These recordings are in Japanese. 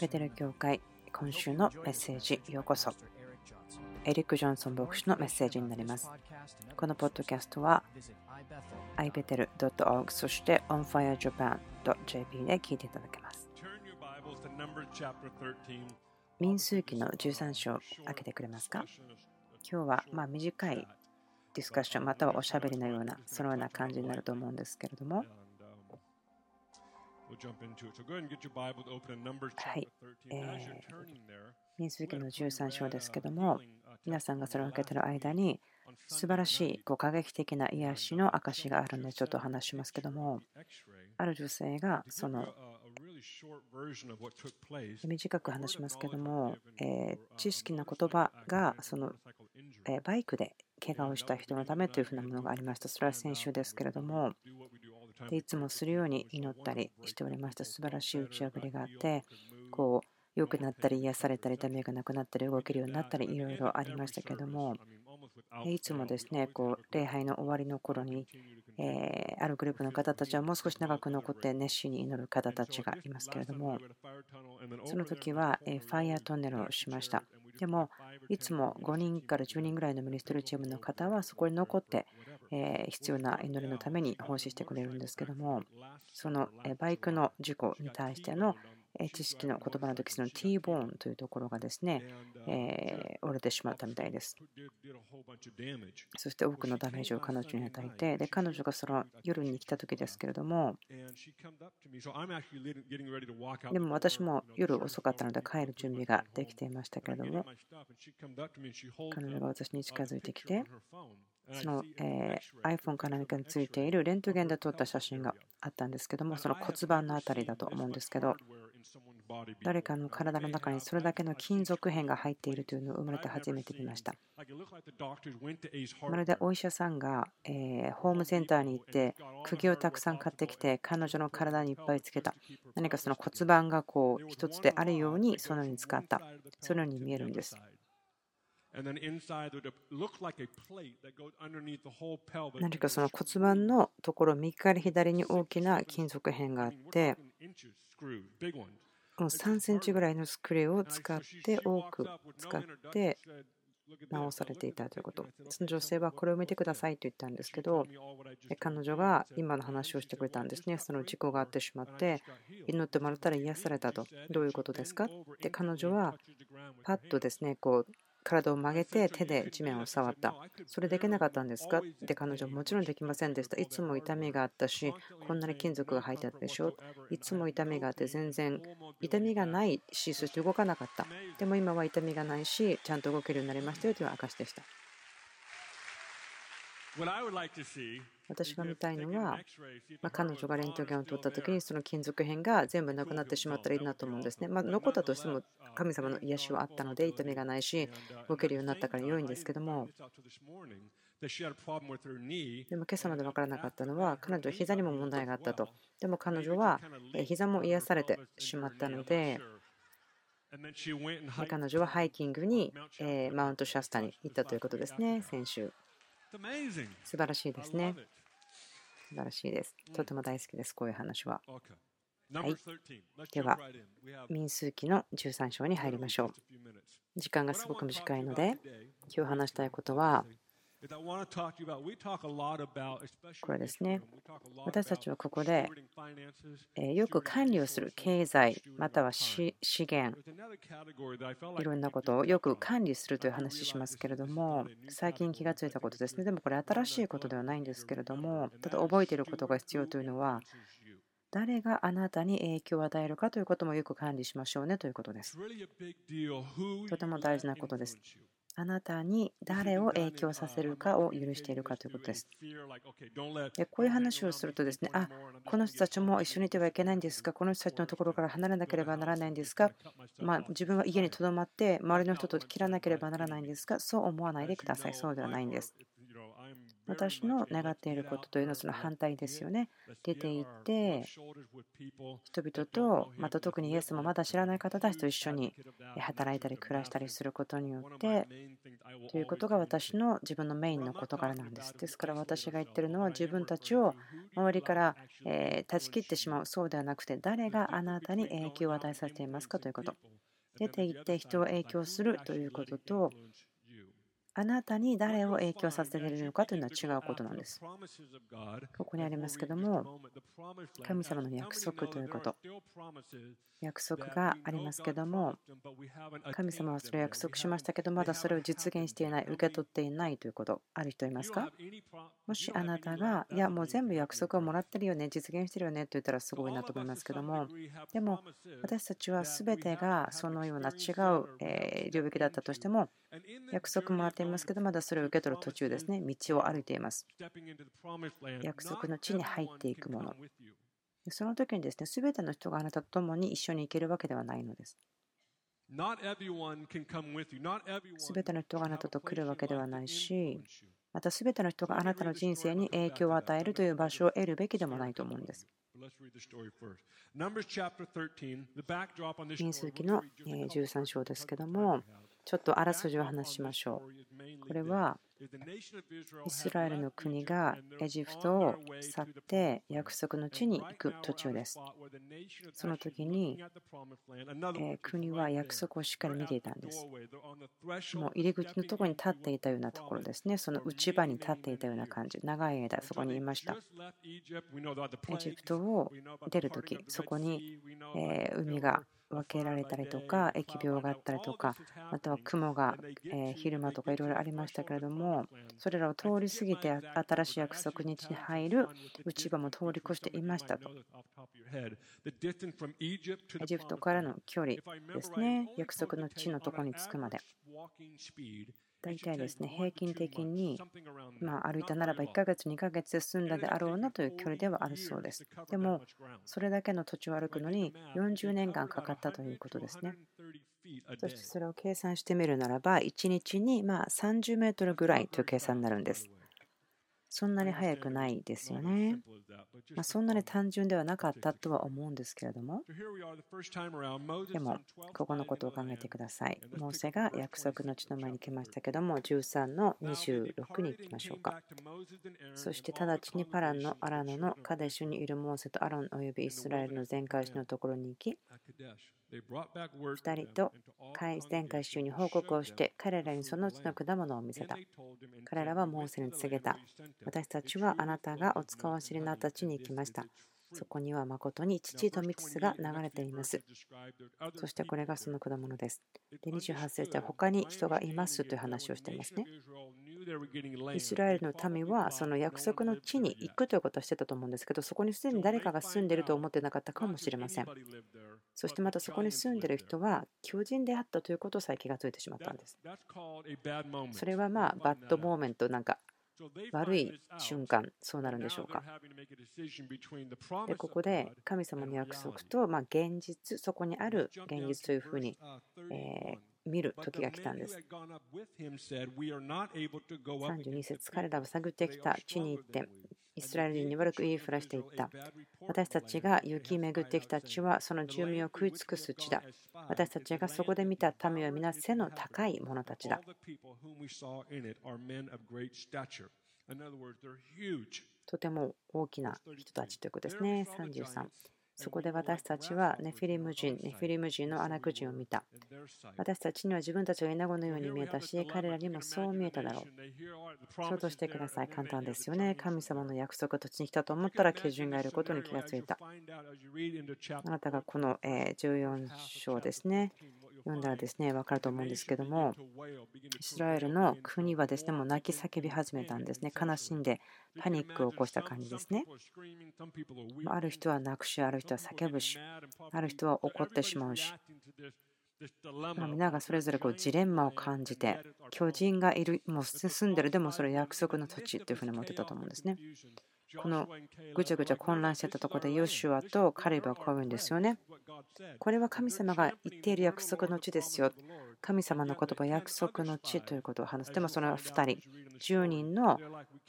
ベテル教会今週のメッセージようこそエリック・ジョンソン牧師のメッセージになりますこのポッドキャストは ibetel.org そして onfirejapan.jp で聞いていただけます。民数記の13章開けてくれますか？今日はまあ短いディスカッションまたはおしゃべりのようなそのような感じになると思うんですけれどもはい、えー、民数記の13章ですけども、皆さんがそれを受けている間に、素晴らしいこう過激的な癒しの証があるので、ちょっと話しますけども、ある女性がその短く話しますけども、え知識な言葉がそのバイクで怪我をした人のためというふうなものがありました。それは先週ですけれども、でいつもするように祈ったりしておりました。素晴らしい打ち破りがあってこう良くなったり癒されたり痛みがなくなったり動けるようになったりいろいろありましたけどもいつもですねこう礼拝の終わりの頃に、えあるグループの方たちはもう少し長く残って熱心に祈る方たちがいますけれどもその時は、ファイヤートンネルをしました。でもいつも5人から10人ぐらいのミニストリーチームの方はそこに残ってえ必要な祈りのために奉仕してくれるんですけどもそのバイクの事故に対しての知識の言葉の時その T ボーンというところがですね、え折れてしまったみたいです。そして多くのダメージを彼女に与えて、で彼女がその夜に来た時ですけれども、でも私も夜遅かったので帰る準備ができていましたけれども、彼女が私に近づいてきて、その、え iPhone か何かについているレントゲンで撮った写真があったんですけども、その骨盤の辺りだと思うんですけど、誰かの体の中にそれだけの金属片が入っているというのを生まれて初めて見ました。まるでお医者さんが、えホームセンターに行って釘をたくさん買ってきて彼女の体にいっぱいつけた何かその骨盤がこう一つであるようにそのように使ったそのように見えるんです。何かその骨盤のところ右から左に大きな金属片があって3センチぐらいのスクリューを使って多く使って直されていたということ。その女性はこれを見てくださいと言ったんですけど、彼女が今の話をしてくれたんですね。その事故があってしまって、祈ってもらったら癒されたと。どういうことですか？で、彼女はパッとですね、こう体を曲げて手で地面を触った。それできなかったんですか？って彼女はもちろんできませんでした。いつも痛みがあったし、こんなに金属が入ってたでしょ？いつも痛みがあって全然痛みがないし、そして動かなかった。でも今は痛みがないし、ちゃんと動けるようになりましたよという証でした。私が見たいのは、ま彼女がレントゲンを取った時にその金属片が全部なくなってしまったらいいなと思うんですね。まあ、残ったとしても神様の癒しはあったので痛みがないし動けるようになったから良いんですけどもでも今朝まで分からなかったのは彼女は膝にも問題があったと。でも彼女は膝も癒されてしまったので彼女はハイキングにマウントシャスタに行ったということですね、先週。素晴らしいですね。素晴らしいです。とても大好きです、こういう話は。はい。では、民数記の13章に入りましょう。時間がすごく短いので、今日話したいことは、これですね。私たちはここでよく管理をする経済または資源いろんなことをよく管理するという話しますけれども最近気がついたことですね。でもこれ新しいことではないんですけれどもただ覚えていることが必要というのは誰があなたに影響を与えるかということもよく管理しましょうねということです。とても大事なことです。あなたに誰を影響させるかを許しているかということです。でこういう話をするとですね、あ、この人たちも一緒にいてはいけないんですか、この人たちのところから離れなければならないんですか、まあ、自分は家にとどまって周りの人と切らなければならないんですか、そう思わないでください。そうではないんです。私の願っていることというのはその反対ですよね。出て行って人々とまた特にイエスもまだ知らない方たちと一緒に働いたり暮らしたりすることによってということが私の自分のメインの事柄なんです。ですから私が言ってるのは自分たちを周りから断ち切ってしまう、そうではなくて、誰があなたに影響を与えさせていますかということ。出て行って人を影響するということと、あなたに誰を影響させているのかというのは違うことなんです。ここにありますけども、神様の約束ということ、約束がありますけども、神様はそれを約束しましたけど、まだそれを実現していない、受け取っていないということ、ある人いますか？もしあなたが、いや、もう全部約束をもらってるよね、実現してるよねと言ったらすごいなと思いますけども、でも私たちは全てがそのような違う領域だったとしても、約束もらっていますけど、まだそれを受け取る途中ですね。道を歩いています。約束の地に入っていくもの。その時にですね、すべての人があなたと共に一緒に行けるわけではないのです。すべての人があなたと来るわけではないし、またすべての人があなたの人生に影響を与えるという場所を得るべきでもないと思うんです。民数記の13章ですけども、ちょっとあらすじを話しましょう。これはイスラエルの国がエジプトを去って約束の地に行く途中です。その時に国は約束をしっかり見ていたんです。もう入り口のところに立っていたようなところですね。その内場に立っていたような感じ。長い間そこにいました。エジプトを出るとき、そこに海が分けられたりとか、疫病があったりとか、または雲が昼間とかいろいろありましたけれども、それらを通り過ぎて新しい約束日に入る内場も通り越していましたと。エジプトからの距離ですね、約束の地のところに着くまで。大体ですね、平均的に、ま歩いたならば1ヶ月、2ヶ月で済んだであろうなという距離ではあるそうです。でも、それだけの土地を歩くのに40年間かかったということですね。そしてそれを計算してみるならば、1日にま30メートルぐらいという計算になるんです。そんなに速くないですよね。まあ、そんなに単純ではなかったとは思うんですけれども、でも、ここのことを考えてください。モーセが約束の地の前に来ましたけども、13の26に行きましょうか。そして直ちにパランのアラノのカデシュにいるモーセとアロンおよびイスラエルの全会士のところに行き、2人と前回週に報告をして彼らにそのうちの果物を見せた。彼らはモーセに告げた。私たちはあなたがお使わしになった地に行きました。そこには誠に父と蜜が流れています。そしてこれがその果物です。で28節では他に人がいますという話をしていますね。イスラエルの民はその約束の地に行くということをしてたと思うんですけど、そこにすでに誰かが住んでいると思ってなかったかもしれません。そしてまたそこに住んでいる人は巨人であったということさえ気がついてしまったんです。それはまあ bad moment なんか悪い瞬間、そうなるんでしょうか。でここで神様の約束と、ま現実、そこにある現実というふうに、え見る時が来たんです。32節彼らは探ってきた地に行ってイスラエル人に悪く言いふらしていった。私たちが行き巡ってきた地はその住民を食い尽くす地だ。私たちがそこで見た民は皆背の高い者たちだ。とても大きな人たちということですね。33。そこで私たちはネフィリム人、ネフィリム人のアナク人を見た。私たちには自分たちがイナゴのように見えたし、彼らにもそう見えただろう。想像してください。簡単ですよね。神様の約束土地に来たと思ったら基準がいることに気がついた。あなたがこの14章ですね。読んだらですね、分かると思うんですけども、イスラエルの国はですね、もう泣き叫び始めたんですね。悲しんでパニックを起こした感じですね。ある人は泣くし、ある人は叫ぶし、ある人は怒ってしまうし。皆がそれぞれこうジレンマを感じて、巨人がいる、もう住んでる、でもそれ約束の土地っていうふうに思ってたと思うんですね。このぐちゃぐちゃ混乱してたところでヨシュアとカリブはこう言うんですよね。これは神様が言っている約束の地ですよ。神様の言葉、約束の地ということを話す。でもそれは2人、10人の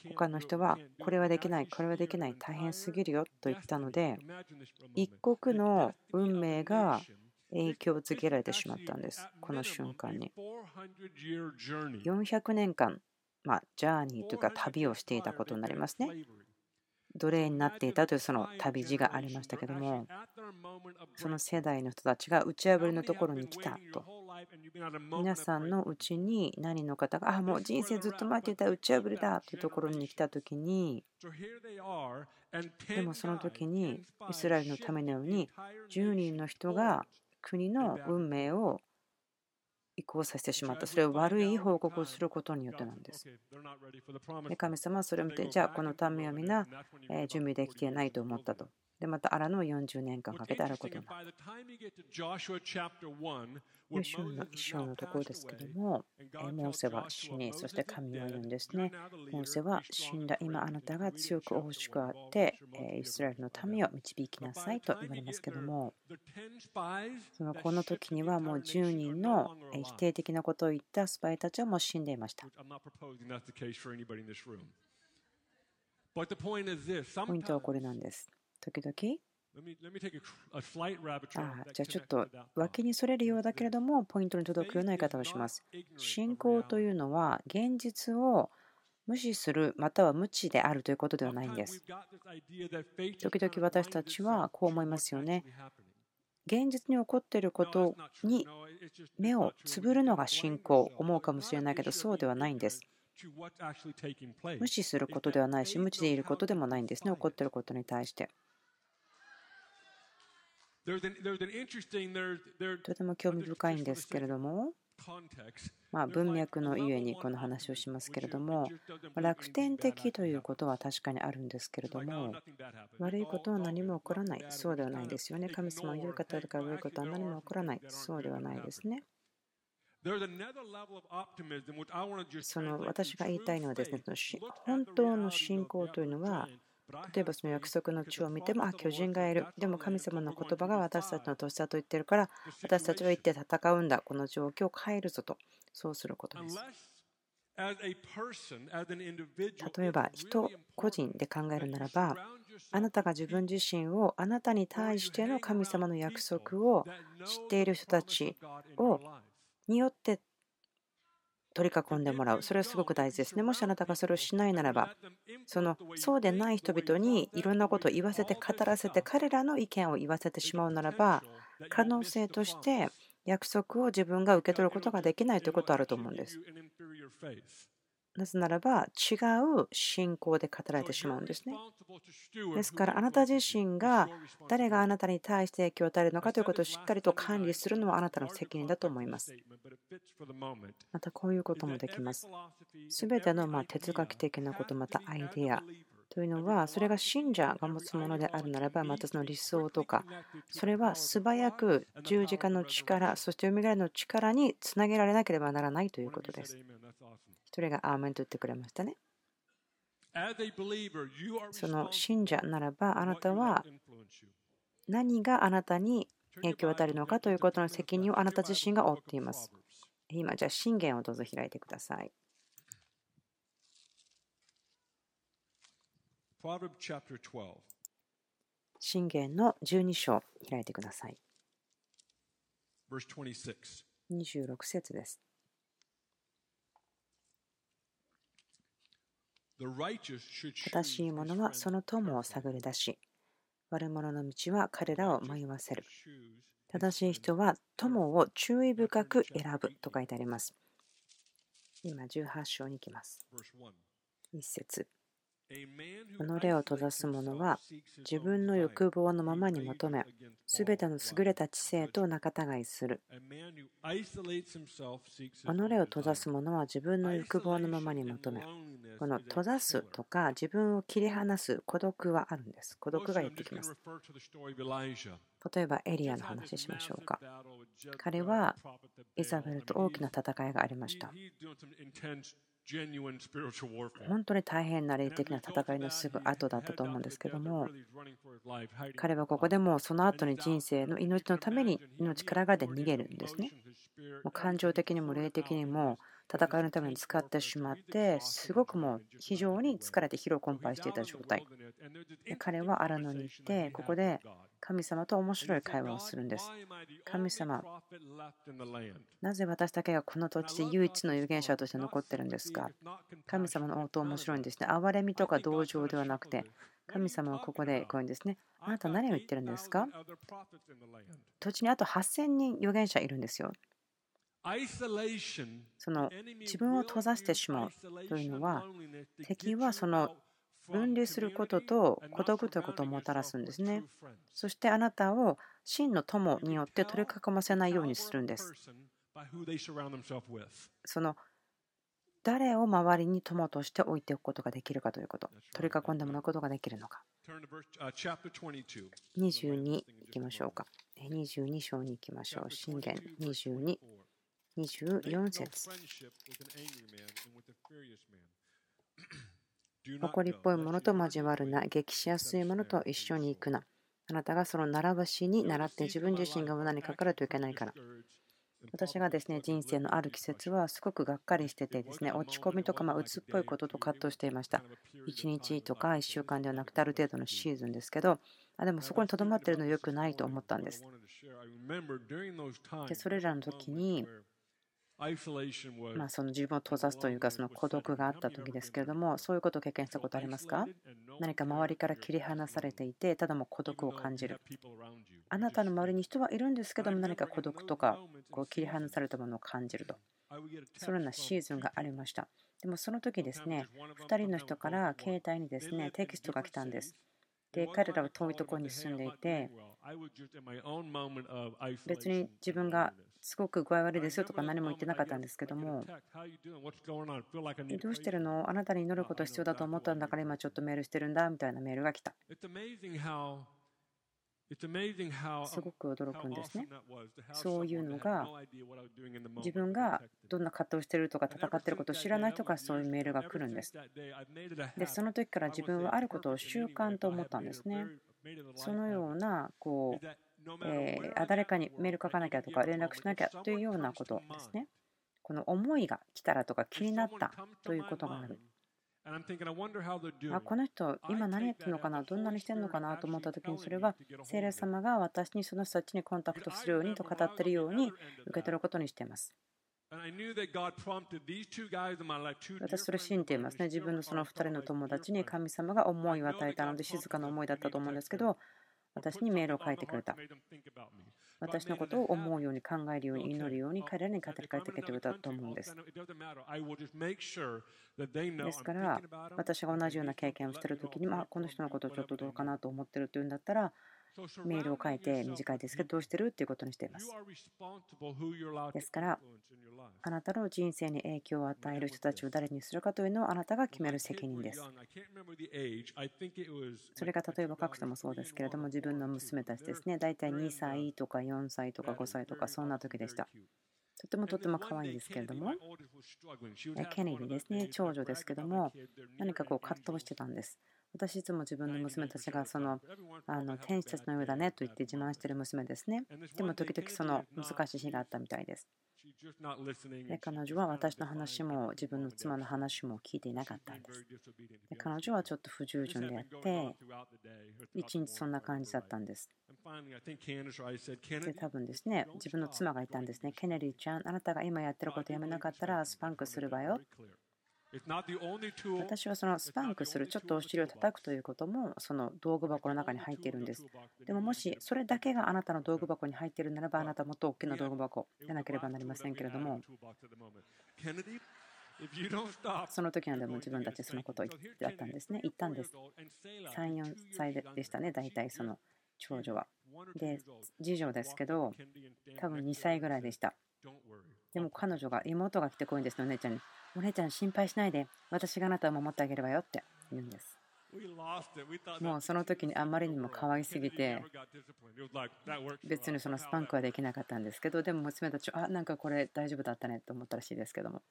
他の人は、これはできない、これはできない、大変すぎるよと言ったので、一国の運命が影響をつけられてしまったんです。この瞬間に。400年間、まあ、ジャーニーというか旅をしていたことになりますね。奴隷になっていたというその旅路がありましたけどもその世代の人たちが打ち破りのところに来たと。皆さんのうちに何の方があもう人生ずっと待っていた打ち破りだというところに来た時にでもその時にイスラエルのためのように10人の人が国の運命を移行させてしまった。それを悪い報告をすることによってなんです。神様はそれを見て、じゃあこの民は皆準備できていないと思ったと。で、またアラの40年間かけてあることになった。ヨシュの一章のところですけども、モーセは死に、そして神は言うんですね。モーセは死んだ今あなたが強く惜しくあって、イスラエルの民を導きなさいと言われますけども、そのこの時にはもう10人の否定的なことを言ったスパイたちはもう死んでいました。ポイントはこれなんです。時々？あじゃあちょっと脇にそれるようだけれどもポイントに届くような言い方をします。信仰というのは現実を無視するまたは無知であるということではないんです。時々私たちはこう思いますよね。現実に起こっていることに目をつぶるのが信仰思うかもしれないけどそうではないんです。無視することではないし無知でいることでもないんですね起こっていることに対して。とても興味深いんですけれども、まあ、文脈のゆえにこの話をしますけれども楽天的ということは確かにあるんですけれども悪いことは何も起こらない。そうではないですよね。神様の言う方だから悪いことは何も起こらない。そうではないですね。その私が言いたいのはですね本当の信仰というのは例えばその約束の地を見ても、あ、巨人がいる。でも神様の言葉が私たちの年だと言ってるから、私たちは行って戦うんだ。この状況を変えるぞと、そうすることです。例えば、人個人で考えるならば、あなたが自分自身をあなたに対しての神様の約束を知っている人たちをによって取り囲んでもらう。それはすごく大事ですね。もしあなたがそれをしないならば、そのそうでない人々にいろんなことを言わせて語らせて、彼らの意見を言わせてしまうならば、可能性として約束を自分が受け取ることができないということがあると思うんです。なぜならば違う信仰で語られてしまうんですね。ですからあなた自身が誰があなたに対して影響を与えるのかということをしっかりと管理するのはあなたの責任だと思います。またこういうこともできます。すべてのま哲学的なこと、またアイデアというのは、それが信者が持つものであるならば、またその理想とか、それは素早く十字架の力、そして蘇りの力につなげられなければならないということです。それがアーメンと言ってくれましたね。その信者ならばあなたは何があなたに影響を与えるのかということの責任をあなた自身が負っています。今じゃあ信玄をどうぞ開いてください。信玄の12章開いてください。26節です。正しい者はその友を探り出し、悪者の道は彼らを迷わせる。正しい人は友を注意深く選ぶと書いてあります。今18章に行きます。一節己を閉ざす者は自分の欲望のままに求め、すべての優れた知性と仲違いする。己を閉ざす者は自分の欲望のままに求め、この閉ざすとか自分を切り離す孤独はあるんです。孤独がやってきます。例えばエリアの話しましょうか。彼はイザベルと大きな戦いがありました。本当に大変な霊的な戦いのすぐ後だったと思うんですけども彼はここでもその後に人生の命のために命からがで逃げるんですね。もう感情的にも霊的にも戦いのために使ってしまってすごくもう非常に疲れて疲労困憊していた状態彼は荒野に行ってここで神様と面白い会話をするんです。神様、なぜ私だけがこの土地で唯一の預言者として残ってるんですか？神様の応答面白いんですね。憐れみとか同情ではなくて、神様はここでこういうんですね。あなた何を言ってるんですか？土地にあと8000人預言者いるんですよ。その自分を閉ざしてしまうというのは敵はその分離することと孤独ということをもたらすんですね。そしてあなたを真の友によって取り囲ませないようにするんです。その誰を周りに友として置いておくことができるかということ、取り囲んでもらうことができるのか。22いきましょうか。22章に行きましょう。信玄22、24節。誇りっぽいものと交わるな、激しやすいものと一緒に行くな。あなたがその並ばしに倣って自分自身が無駄にかかるといけないから。私がですね人生のある季節はすごくがっかりしててですね落ち込みとかま鬱っぽいことと葛藤していました1日とか1週間ではなくてある程度のシーズンですけどあでもそこにとどまってるの良くないと思ったんですでそれらの時にまあ、その自分を閉ざすというかその孤独があった時ですけれどもそういうことを経験したことありますか？何か周りから切り離されていてただもう孤独を感じる。あなたの周りに人はいるんですけども何か孤独とかこう切り離されたものを感じると。そのようなシーズンがありました。でもその時ですね2人の人から携帯にですねテキストが来たんです。で彼らは遠いところに住んでいて別に自分がすごく具合悪いですよとか何も言ってなかったんですけども、どうしてるの？あなたに祈ること必要だと思ったんだから今ちょっとメールしてるんだみたいなメールが来た。すごく驚くんですね。そういうのが自分がどんな葛藤してるとか戦ってることを知らない人からそういうメールが来るんです。で、その時から自分はあることを習慣と思ったんですね。そのようなこうえ誰かにメール書かなきゃとか連絡しなきゃというようなことですね。この思いが来たらとか気になったということがある。あこの人、今何やってるのかな、どんなにしてるのかなと思った時に、それは聖霊様が私にその人たちにコンタクトするようにと語っているように受け取ることにしています。私、それ信じていますね。自分のその2人の友達に神様が思いを与えたので、静かな思いだったと思うんですけど、私にメールを書いてくれた。私のことを思うように考えるように祈るように彼らに語りかけてくれたと思うんです。ですから、私が同じような経験をしているときに、まあ、この人のことちょっとどうかなと思ってるというんだったら、メールを書いて短いですけど、どうしてるっていうことにしています。ですから、あなたの人生に影響を与える人たちを誰にするかというのをあなたが決める責任です。それが例えば書くともそうですけれども、自分の娘たちですね、大体2歳とか4歳とか5歳とか、そんな時でした。とてもとても可愛いんですけれども、ケネディですね、長女ですけども、何かこう葛藤してたんです。私いつも自分の娘たちがそのあの天使たちのようだねと言って自慢している娘ですね。でも時々その難しい日があったみたいです。で彼女は私の話も自分の妻の話も聞いていなかったんです。で彼女はちょっと不従順であって、一日そんな感じだったんです。で多分ですね、自分の妻がいたんですね。ケネリーちゃん、あなたが今やってることやめなかったらスパンクするわよ。私はそのスパンクする、ちょっとお尻を叩くということも、その道具箱の中に入っているんです。でももしそれだけがあなたの道具箱に入っているならば、あなたはもっと大きな道具箱でなければなりませんけれども、その時はでも自分たちそのことを言ったんですね。言ったんです。3、4歳でしたね、大体その長女は。で、次女ですけど、多分2歳ぐらいでした。でも彼女が、妹が来てこいんですお姉ちゃんに。お姉ちゃん心配しないで、私があなたを守ってあげればよって言うんです。もうその時にあまりにも可愛すぎて、別にそのスパンクはできなかったんですけど、でも娘たち、あ、なんかこれ大丈夫だったねと思ったらしいですけども。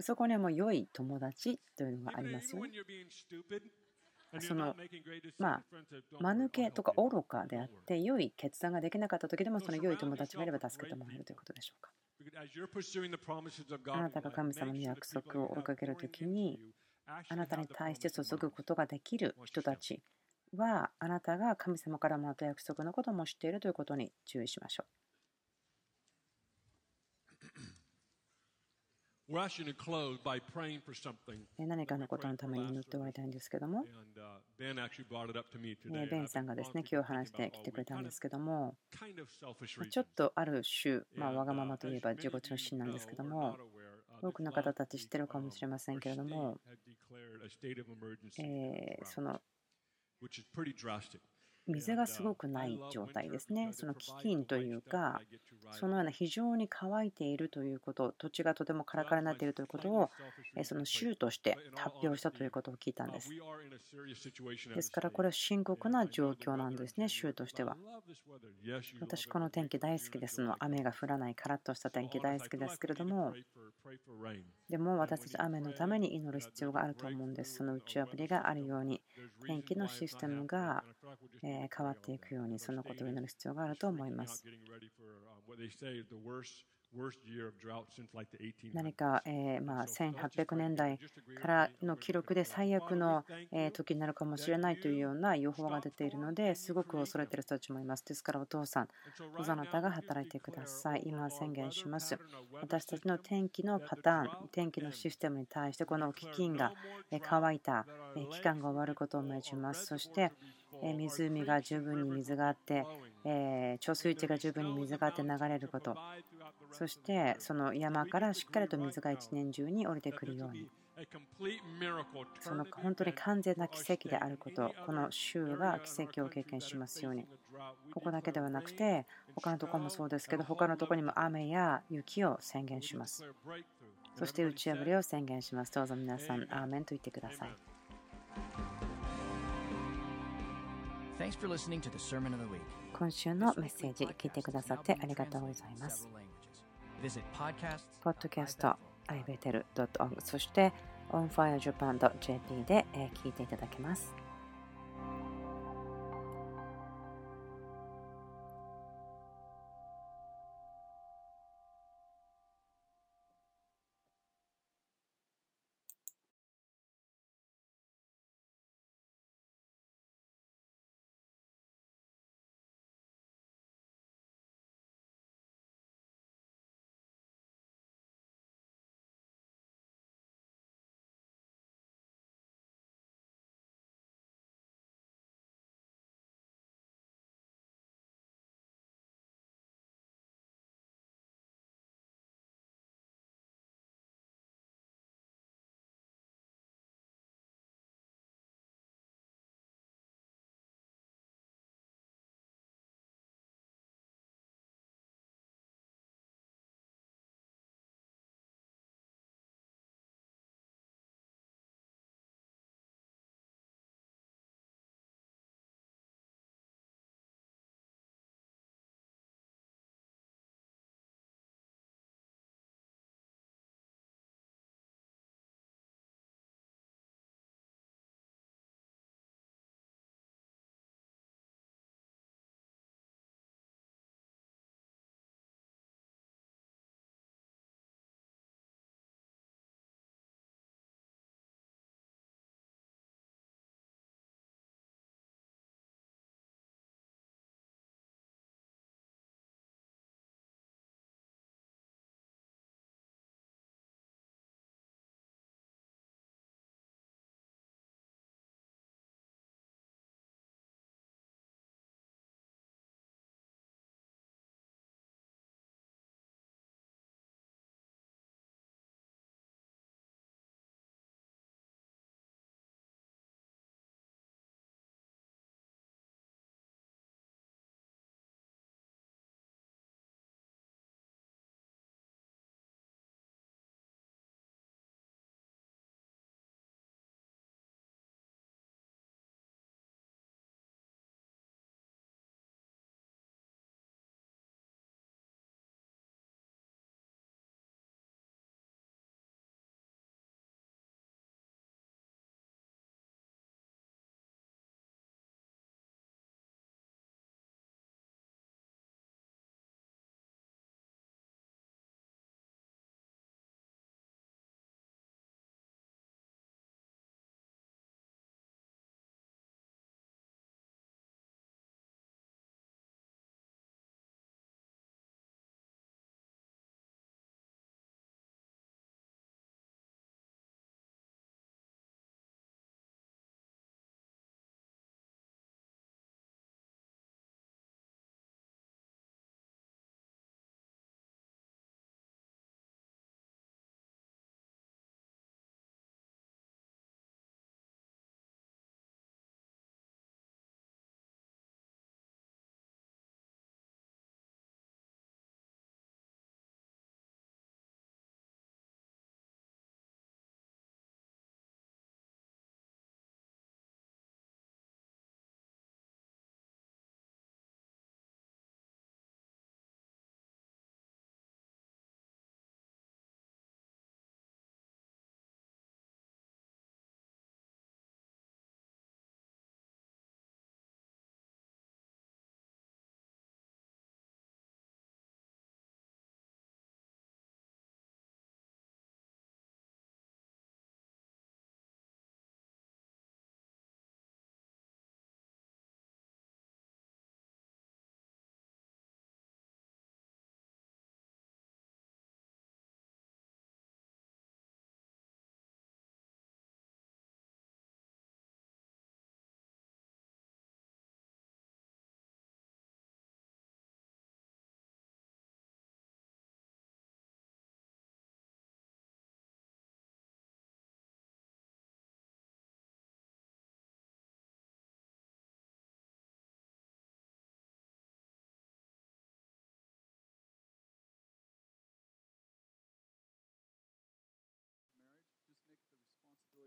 そこにはもう良い友達というのがありますよね。そのまあ間抜けとか愚かであって良い決断ができなかった時でもその良い友達がいれば助けてもらえるということでしょうか。あなたが神様の約束を追いかけるときに、あなたに対して注ぐことができる人たちは、あなたが神様からもらった約束のことも知っているということに注意しましょう。何かのことのために祈って終わりたいんですけども、ベンさんがですね、今日話してきてくれたんですけども、ちょっとある種、まあ、わがままといえば自己中心なんですけども、多くの方たち知ってるかもしれませんけれども、えー、その水がすごくない状態ですね。その飢饉というか、そのような非常に乾いているということ、土地がとてもカラカラになっているということを、その州として発表したということを聞いたんです。ですから、これは深刻な状況なんですね、州としては。私、この天気大好きですの。雨が降らない、カラッとした天気大好きですけれども、でも私たち雨のために祈る必要があると思うんです。その打ち破りがあるように、天気のシステムが変わっていくように、そのことを祈る必要があると思います。何か、えー、まあ、1800年代からの記録で最悪の時になるかもしれないというような予報が出ているのですごく恐れている人たちもいます。ですからお父さん、どなたが働いてください。今宣言します。私たちの天気のパターン、天気のシステムに対してこの基金が乾いた期間が終わることを命じます。そして湖が十分に水があって、え貯水池が十分に水があって流れること、そしてその山からしっかりと水が一年中に降りてくるように。その本当に完全な奇跡であること、この州が奇跡を経験しますように。ここだけではなくて、他のところもそうですけど、他のところにも雨や雪を宣言します。そして打ち破りを宣言します。どうぞ皆さん、アーメンと言ってください。今週のメッセージ聞いてくださってありがとうございます。podcast.ibetel.org そして onfirejapan.jp で聞いていただけます。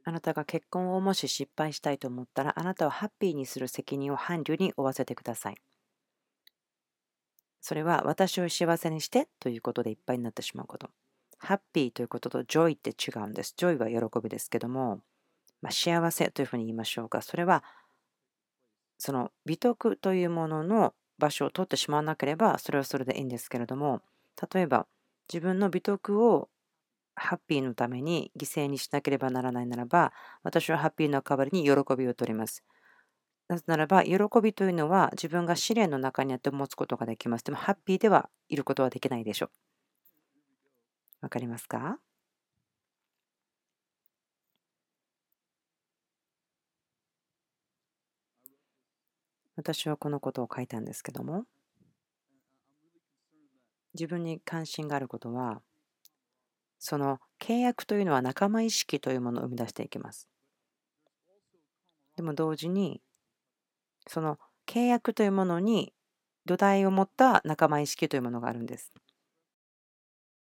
あなたが結婚をもし失敗したいと思ったら、あなたはハッピーにする責任を伴侶に負わせてください。それは私を幸せにしてということでいっぱいになってしまうこと。ハッピーということと joy って違うんです。 joy は喜びですけども、まあ、幸せというふうに言いましょうか。それはその美徳というものの場所を取ってしまわなければそれはそれでいいんですけれども例えば自分の美徳をハッピーのために犠牲にしなければならないならば私はハッピーの代わりに喜びを取ります。なぜならば喜びというのは自分が試練の中にあって持つことができます。でもハッピーではいることはできないでしょう。わかりますか？私はこのことを書いたんですけども自分に関心があることはその契約というのは仲間意識というものを生み出していきます。でも同時にその契約というものに土台を持った仲間意識というものがあるんです。